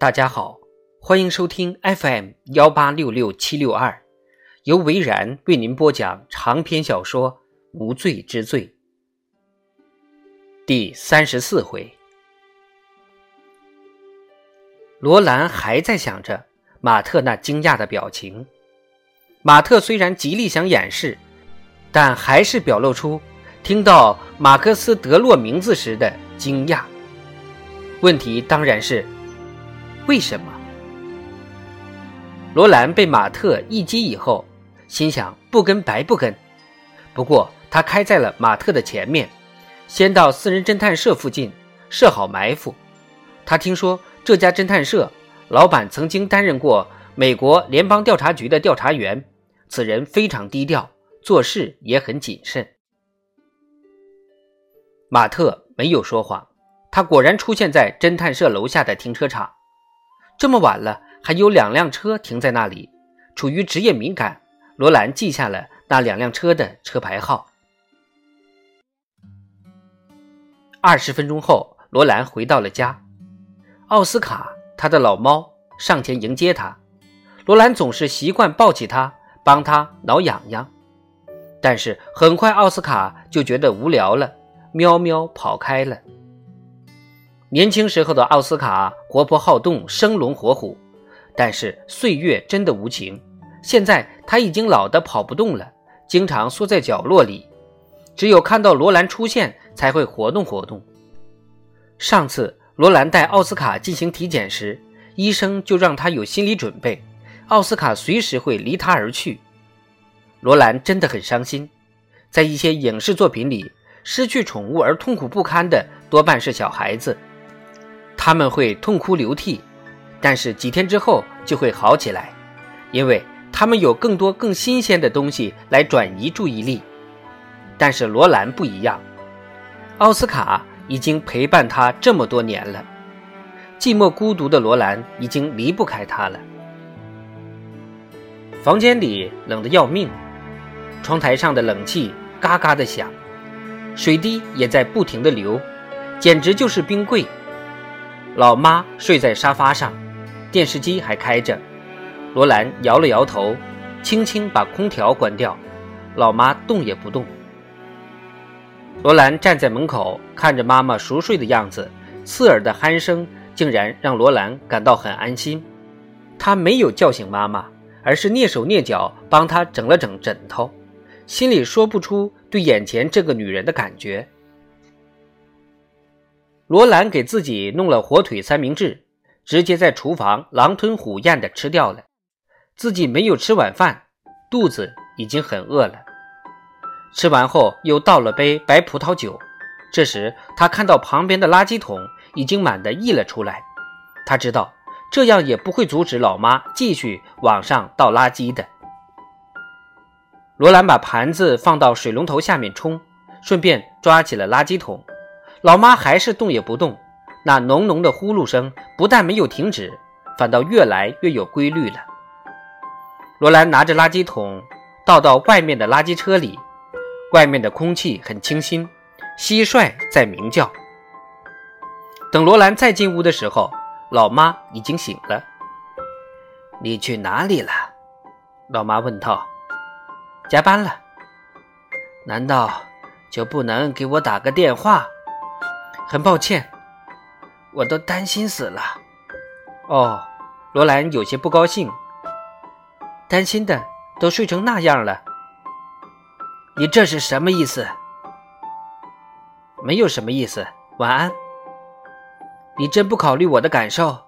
大家好，欢迎收听 FM 幺八六六七六二，由维然为您播讲长篇小说《无罪之罪》第三十四回。罗兰还在想着马特那惊讶的表情。马特虽然极力想掩饰，但还是表露出听到马克思·德洛名字时的惊讶。问题当然是。为什么？罗兰被马特一击以后，心想不跟白不跟。不过他开在了马特的前面，先到私人侦探社附近设好埋伏。他听说这家侦探社老板曾经担任过美国联邦调查局的调查员，此人非常低调，做事也很谨慎。马特没有说谎，他果然出现在侦探社楼下的停车场。这么晚了，还有两辆车停在那里。出于职业敏感，罗兰记下了那两辆车的车牌号。二十分钟后，罗兰回到了家。奥斯卡，他的老猫，上前迎接他。罗兰总是习惯抱起它，帮它挠痒痒。但是很快，奥斯卡就觉得无聊了，喵喵跑开了。年轻时候的奥斯卡活泼好动、生龙活虎，但是岁月真的无情。现在他已经老得跑不动了，经常缩在角落里，只有看到罗兰出现才会活动活动。上次罗兰带奥斯卡进行体检时，医生就让他有心理准备，奥斯卡随时会离他而去。罗兰真的很伤心。在一些影视作品里，失去宠物而痛苦不堪的多半是小孩子。他们会痛哭流涕，但是几天之后就会好起来，因为他们有更多更新鲜的东西来转移注意力。但是罗兰不一样，奥斯卡已经陪伴他这么多年了，寂寞孤独的罗兰已经离不开他了。房间里冷得要命，窗台上的冷气嘎嘎的响，水滴也在不停的流，简直就是冰柜。老妈睡在沙发上，电视机还开着。罗兰摇了摇头，轻轻把空调关掉。老妈动也不动。罗兰站在门口，看着妈妈熟睡的样子，刺耳的鼾声竟然让罗兰感到很安心。他没有叫醒妈妈，而是蹑手蹑脚帮她整了整枕头，心里说不出对眼前这个女人的感觉。罗兰给自己弄了火腿三明治，直接在厨房狼吞虎咽地吃掉了。自己没有吃晚饭，肚子已经很饿了。吃完后又倒了杯白葡萄酒。这时他看到旁边的垃圾桶已经满的溢了出来。他知道这样也不会阻止老妈继续往上倒垃圾的。罗兰把盘子放到水龙头下面冲，顺便抓起了垃圾桶。老妈还是动也不动，那浓浓的呼噜声不但没有停止，反倒越来越有规律了。罗兰拿着垃圾桶倒到外面的垃圾车里，外面的空气很清新，蟋蟀在鸣叫。等罗兰再进屋的时候，老妈已经醒了。“你去哪里了？”老妈问道。“加班了。”“难道就不能给我打个电话？”很抱歉，我都担心死了。哦，罗兰有些不高兴。担心的都睡成那样了，你这是什么意思？没有什么意思。晚安。你真不考虑我的感受？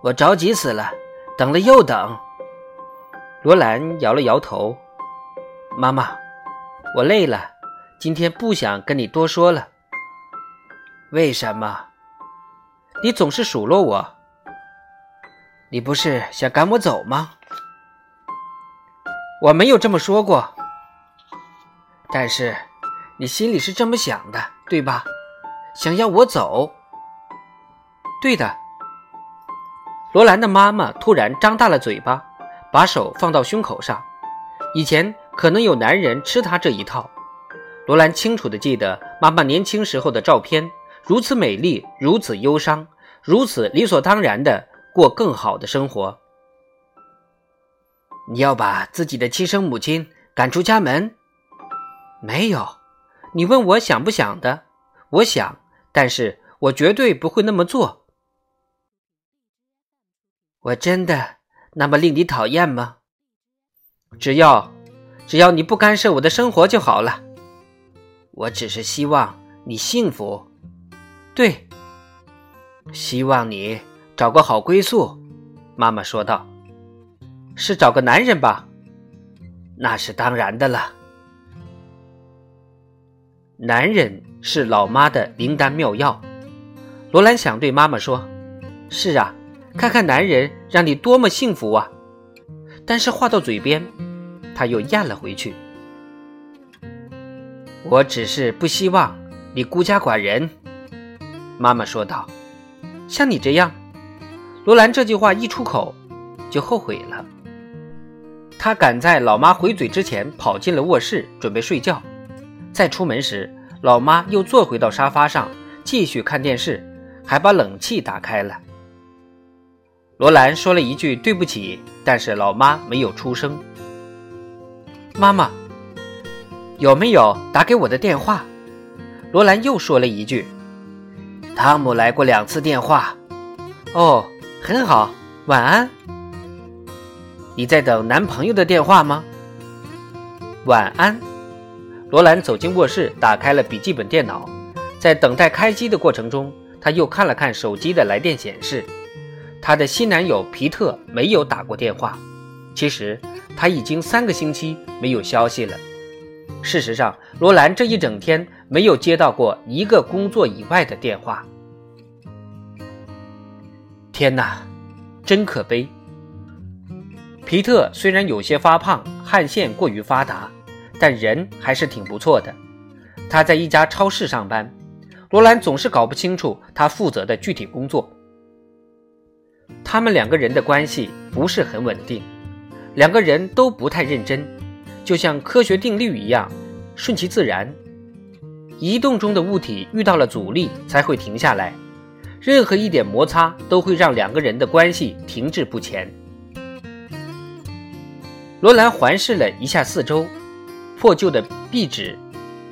我着急死了，等了又等。罗兰摇了摇头。妈妈，我累了，今天不想跟你多说了。为什么？你总是数落我。你不是想赶我走吗？我没有这么说过。但是，你心里是这么想的，对吧？想要我走。对的。罗兰的妈妈突然张大了嘴巴，把手放到胸口上。以前可能有男人吃她这一套。罗兰清楚的记得妈妈年轻时候的照片。如此美丽，如此忧伤，如此理所当然的过更好的生活。你要把自己的亲生母亲赶出家门？没有。你问我想不想的？我想，但是我绝对不会那么做。我真的那么令你讨厌吗？只要，只要你不干涉我的生活就好了。我只是希望你幸福。对，希望你找个好归宿。妈妈说道：“是找个男人吧？那是当然的了。男人是老妈的灵丹妙药。”罗兰想对妈妈说：“是啊，看看男人让你多么幸福啊！”但是话到嘴边，他又咽了回去。我只是不希望你孤家寡人，妈妈说道。像你这样，罗兰这句话一出口就后悔了。他赶在老妈回嘴之前跑进了卧室，准备睡觉。再出门时，老妈又坐回到沙发上继续看电视，还把冷气打开了。罗兰说了一句对不起，但是老妈没有出声。妈妈。有没有打给我的电话？罗兰又说了一句：“汤姆来过两次电话。”哦，很好，晚安。你在等男朋友的电话吗？晚安。罗兰走进卧室，打开了笔记本电脑，在等待开机的过程中，他又看了看手机的来电显示，他的新男友皮特没有打过电话。其实他已经三个星期没有消息了。事实上，罗兰这一整天没有接到过一个工作以外的电话。天哪，真可悲！皮特虽然有些发胖，汗腺过于发达，但人还是挺不错的。他在一家超市上班，罗兰总是搞不清楚他负责的具体工作。他们两个人的关系不是很稳定，两个人都不太认真。就像科学定律一样，顺其自然。移动中的物体遇到了阻力才会停下来，任何一点摩擦都会让两个人的关系停滞不前。罗兰环视了一下四周，破旧的壁纸，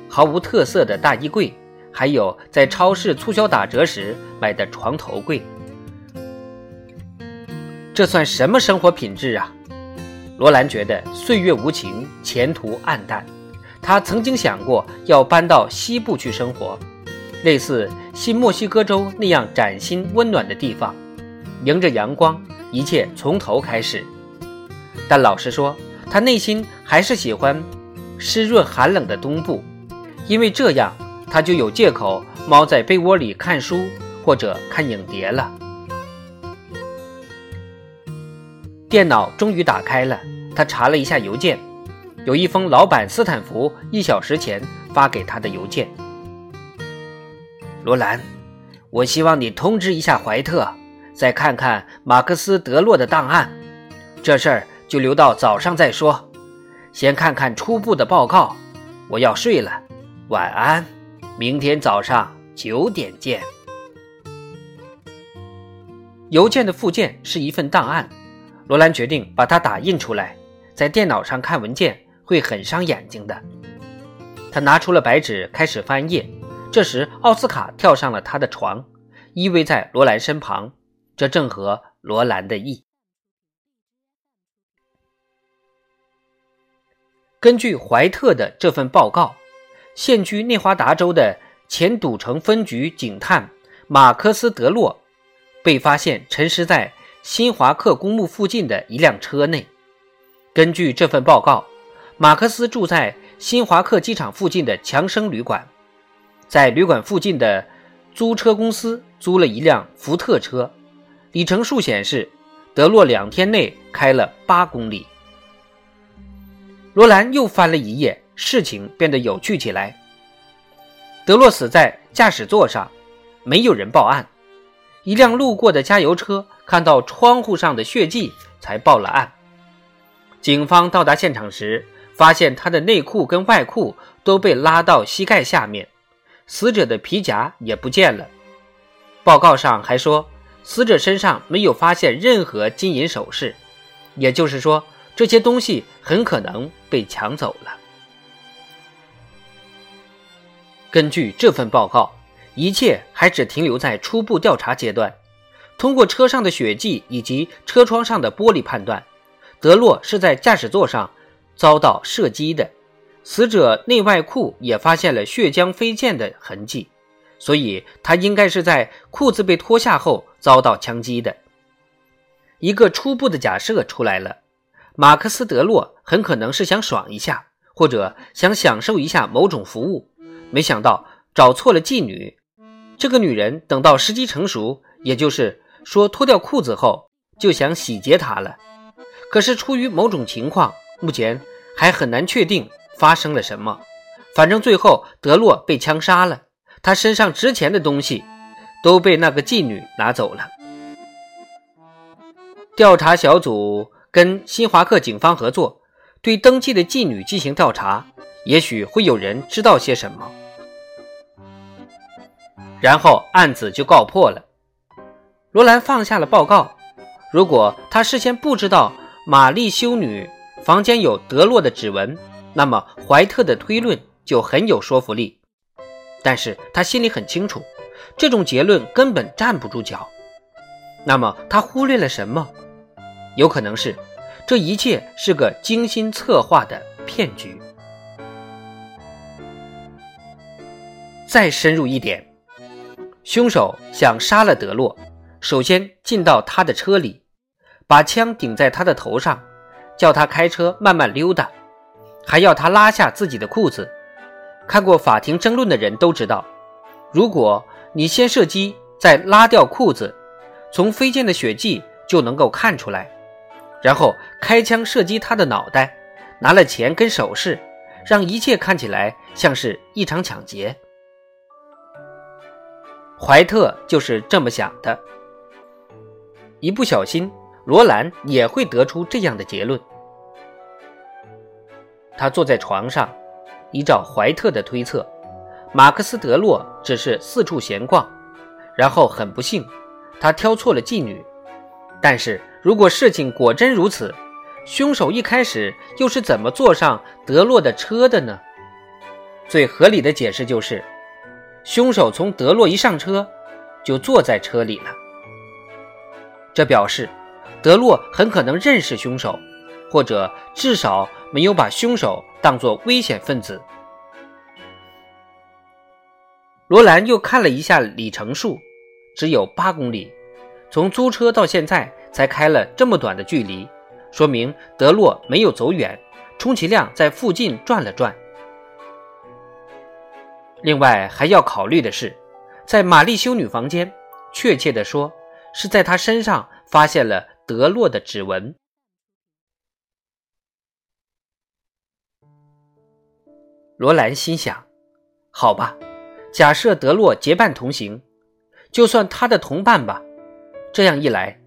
毫无特色的大衣柜，还有在超市促销打折时买的床头柜，这算什么生活品质啊？罗兰觉得岁月无情，前途暗淡。他曾经想过要搬到西部去生活，类似新墨西哥州那样崭新温暖的地方，迎着阳光，一切从头开始。但老实说，他内心还是喜欢湿润寒冷的东部，因为这样他就有借口猫在被窝里看书或者看影碟了。电脑终于打开了，他查了一下邮件，有一封老板斯坦福一小时前发给他的邮件。罗兰，我希望你通知一下怀特，再看看马克思德洛的档案。这事儿就留到早上再说，先看看初步的报告。我要睡了，晚安，明天早上九点见。邮件的附件是一份档案。罗兰决定把它打印出来，在电脑上看文件会很伤眼睛的。他拿出了白纸，开始翻页。这时，奥斯卡跳上了他的床，依偎在罗兰身旁，这正合罗兰的意。根据怀特的这份报告，现居内华达州的前赌城分局警探马克思·德洛被发现沉尸在。新华克公墓附近的一辆车内，根据这份报告，马克思住在新华克机场附近的强生旅馆，在旅馆附近的租车公司租了一辆福特车，里程数显示，德洛两天内开了八公里。罗兰又翻了一页，事情变得有趣起来。德洛死在驾驶座上，没有人报案。一辆路过的加油车看到窗户上的血迹，才报了案。警方到达现场时，发现他的内裤跟外裤都被拉到膝盖下面，死者的皮夹也不见了。报告上还说，死者身上没有发现任何金银首饰，也就是说，这些东西很可能被抢走了。根据这份报告，一切还只停留在初步调查阶段。通过车上的血迹以及车窗上的玻璃判断，德洛是在驾驶座上遭到射击的。死者内外裤也发现了血浆飞溅的痕迹，所以他应该是在裤子被脱下后遭到枪击的。一个初步的假设出来了：马克思·德洛很可能是想爽一下，或者想享受一下某种服务，没想到找错了妓女。这个女人等到时机成熟，也就是。说脱掉裤子后就想洗劫他了，可是出于某种情况，目前还很难确定发生了什么。反正最后德洛被枪杀了，他身上值钱的东西都被那个妓女拿走了。调查小组跟新华克警方合作，对登记的妓女进行调查，也许会有人知道些什么，然后案子就告破了。罗兰放下了报告。如果他事先不知道玛丽修女房间有德洛的指纹，那么怀特的推论就很有说服力。但是他心里很清楚，这种结论根本站不住脚。那么他忽略了什么？有可能是这一切是个精心策划的骗局。再深入一点，凶手想杀了德洛。首先进到他的车里，把枪顶在他的头上，叫他开车慢慢溜达，还要他拉下自己的裤子。看过法庭争论的人都知道，如果你先射击，再拉掉裤子，从飞溅的血迹就能够看出来，然后开枪射击他的脑袋，拿了钱跟首饰，让一切看起来像是一场抢劫。怀特就是这么想的。一不小心，罗兰也会得出这样的结论。他坐在床上，依照怀特的推测，马克思·德洛只是四处闲逛，然后很不幸，他挑错了妓女。但是如果事情果真如此，凶手一开始又是怎么坐上德洛的车的呢？最合理的解释就是，凶手从德洛一上车就坐在车里了。这表示，德洛很可能认识凶手，或者至少没有把凶手当作危险分子。罗兰又看了一下里程数，只有八公里，从租车到现在才开了这么短的距离，说明德洛没有走远，充其量在附近转了转。另外还要考虑的是，在玛丽修女房间，确切的说。是在她身上发现了德洛的指纹。罗兰心想：“好吧，假设德洛结伴同行，就算他的同伴吧。这样一来，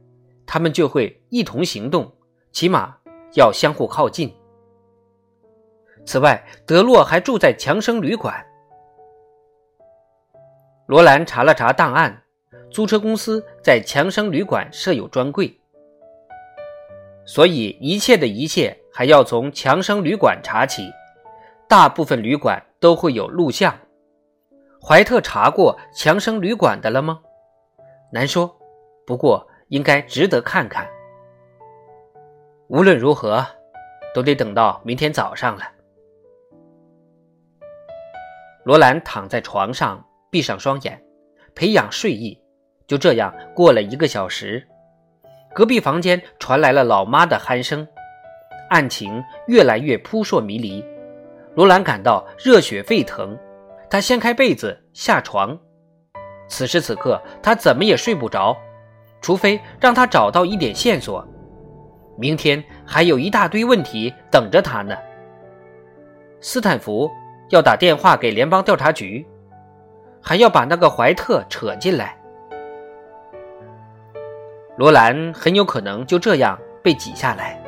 他们就会一同行动，起码要相互靠近。此外，德洛还住在强生旅馆。”罗兰查了查档案。租车公司在强生旅馆设有专柜，所以一切的一切还要从强生旅馆查起。大部分旅馆都会有录像。怀特查过强生旅馆的了吗？难说，不过应该值得看看。无论如何，都得等到明天早上了。罗兰躺在床上，闭上双眼，培养睡意。就这样过了一个小时，隔壁房间传来了老妈的鼾声，案情越来越扑朔迷离。罗兰感到热血沸腾，他掀开被子下床。此时此刻，他怎么也睡不着，除非让他找到一点线索。明天还有一大堆问题等着他呢。斯坦福要打电话给联邦调查局，还要把那个怀特扯进来。罗兰很有可能就这样被挤下来。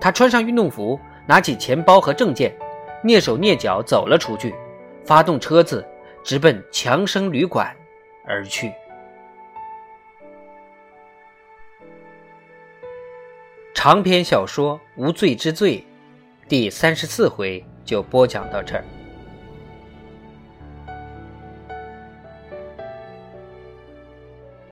他穿上运动服，拿起钱包和证件，蹑手蹑脚走了出去，发动车子，直奔强生旅馆而去。长篇小说《无罪之罪》第三十四回就播讲到这儿。